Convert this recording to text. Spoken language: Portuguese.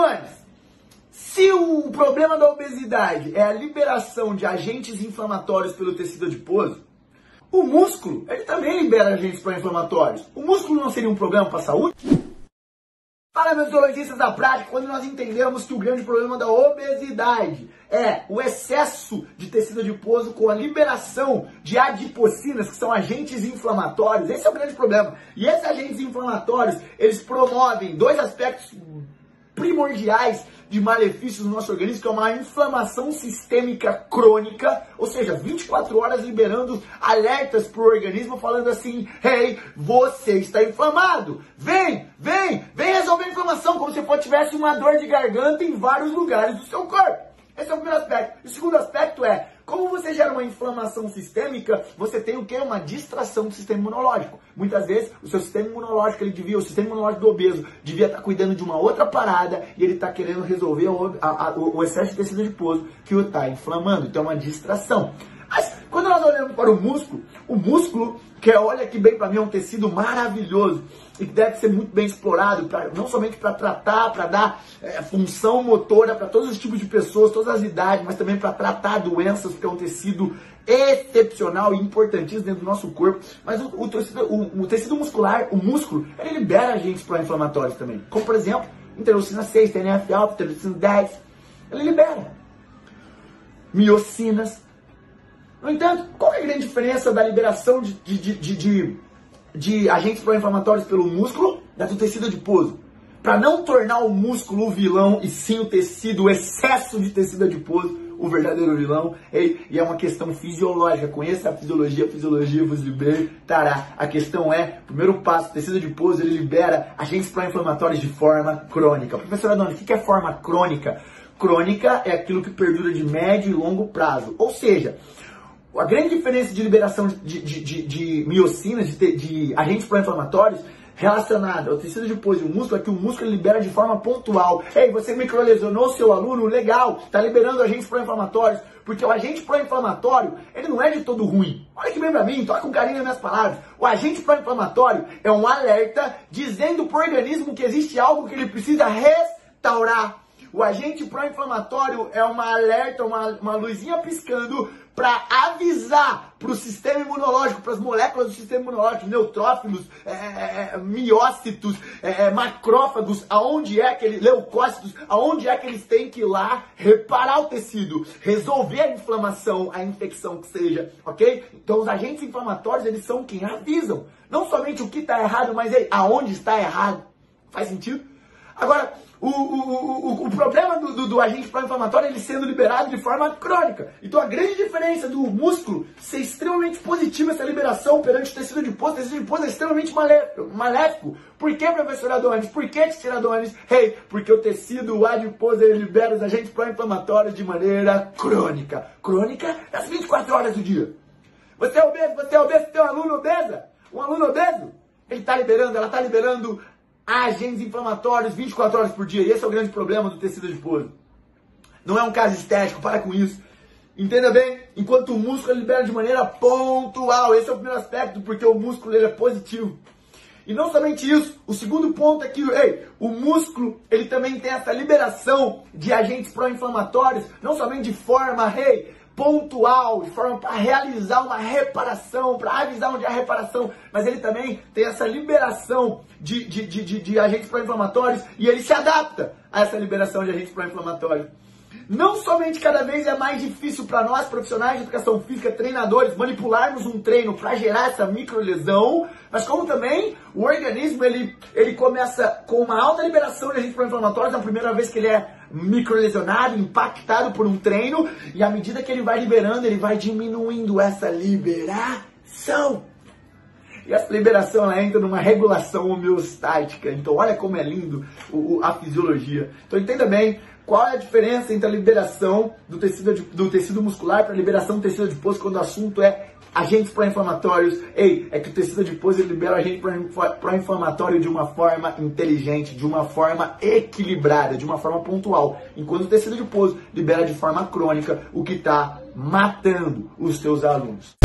Adonis, se o problema da obesidade é a liberação de agentes inflamatórios pelo tecido adiposo, o músculo, ele também libera agentes pró-inflamatórios. O músculo não seria um problema para a saúde? Para meus biologistas da prática, quando nós entendemos que o grande problema da obesidade é o excesso de tecido adiposo com a liberação de adipocinas, que são agentes inflamatórios, esse é o grande problema. E esses agentes inflamatórios, eles promovem dois aspectos primordiais de malefícios no nosso organismo, que é uma inflamação sistêmica crônica, ou seja, 24 horas liberando alertas para o organismo, falando assim: hey, você está inflamado, vem, vem, vem resolver a inflamação, como se tivesse uma dor de garganta em vários lugares do seu corpo. Esse é o primeiro aspecto. O segundo aspecto é, como você gera uma inflamação sistêmica, você tem o que? Uma distração do sistema imunológico. Muitas vezes, o seu sistema imunológico, ele devia, o sistema imunológico do obeso, devia estar cuidando de uma outra parada e ele está querendo resolver o, a, a, o excesso de tecido adiposo que o está inflamando. Então, é uma distração. Mas, nós olhamos para o músculo, o músculo, que é, olha que bem para mim, é um tecido maravilhoso e que deve ser muito bem explorado, pra, não somente para tratar, para dar é, função motora para todos os tipos de pessoas, todas as idades, mas também para tratar doenças, porque é um tecido excepcional e importantíssimo dentro do nosso corpo. Mas o, o, tecido, o, o tecido muscular, o músculo, ele libera agentes pró-inflamatórios também, como por exemplo, interleucina 6, TNF-alpha, interleucina 10, ele libera miocinas, no entanto, qual é a grande diferença da liberação de, de, de, de, de agentes pró-inflamatórios pelo músculo da do tecido adiposo? Para não tornar o músculo o vilão e sim o tecido, o excesso de tecido adiposo, o verdadeiro vilão. E, é uma questão fisiológica. Conheça a fisiologia, a fisiologia vos libertará. A questão é, primeiro passo, tecido adiposo ele libera agentes pró-inflamatórios de forma crônica. Professor Adoni, o que é forma crônica? Crônica é aquilo que perdura de médio e longo prazo. Ou seja, a grande diferença de liberação de, de, de, de miocinas, de, de agentes pró-inflamatórios, relacionada ao tecido adiposo e o músculo é que o músculo libera de forma pontual. Ei, você microlesionou seu aluno, legal, está liberando agentes pró-inflamatórios, porque o agente pró-inflamatório, ele não é de todo ruim. Olha que bem pra mim, toca com carinho nas minhas palavras. O agente pró-inflamatório é um alerta dizendo para o organismo que existe algo que ele precisa restaurar. O agente pró-inflamatório é uma alerta, uma, uma luzinha piscando para avisar para o sistema imunológico, para as moléculas do sistema imunológico, neutrófilos, é, é, é miócitos, é, é, macrófagos, aonde é que eles, leucócitos, aonde é que eles têm que ir lá reparar o tecido, resolver a inflamação, a infecção que seja, ok? Então os agentes inflamatórios, eles são quem avisam, não somente o que está errado, mas aonde está errado. Faz sentido? Agora, o, o, o, o problema do, do, do agente pró-inflamatório é ele sendo liberado de forma crônica. Então a grande diferença do músculo ser extremamente positiva essa liberação perante o tecido adiposo, o tecido adiposo é extremamente maléfico. Por que, professor Adonis? Por que, Tia Adonis? Hey, porque o tecido adiposo ele libera os agentes pró-inflamatórios de maneira crônica. Crônica nas 24 horas do dia. Você é obeso, você é obeso, tem um aluno obesa? Um aluno obeso? Ele está liberando, ela está liberando agentes inflamatórios 24 horas por dia. E esse é o grande problema do tecido adiposo. Não é um caso estético, para com isso. Entenda bem? Enquanto o músculo libera de maneira pontual. Esse é o primeiro aspecto, porque o músculo ele é positivo. E não somente isso, o segundo ponto é que ei, o músculo ele também tem essa liberação de agentes pró-inflamatórios, não somente de forma hey, pontual, de forma para realizar uma reparação, para avisar onde há reparação, mas ele também tem essa liberação de, de, de, de, de agentes pró-inflamatórios e ele se adapta a essa liberação de agentes pró-inflamatórios. Não somente cada vez é mais difícil para nós, profissionais de educação física, treinadores, manipularmos um treino para gerar essa microlesão, mas como também o organismo ele, ele começa com uma alta liberação de agentes pró-inflamatórios na primeira vez que ele é microlesionado, impactado por um treino, e à medida que ele vai liberando, ele vai diminuindo essa liberação. E essa liberação ela entra numa regulação homeostática. Então, olha como é lindo o, a fisiologia. Então, entenda bem qual é a diferença entre a liberação do tecido, do tecido muscular para a liberação do tecido adiposo quando o assunto é agentes pró-inflamatórios. Ei, é que o tecido adiposo libera agente pró-inflamatório de uma forma inteligente, de uma forma equilibrada, de uma forma pontual. Enquanto o tecido adiposo libera de forma crônica, o que está matando os teus alunos.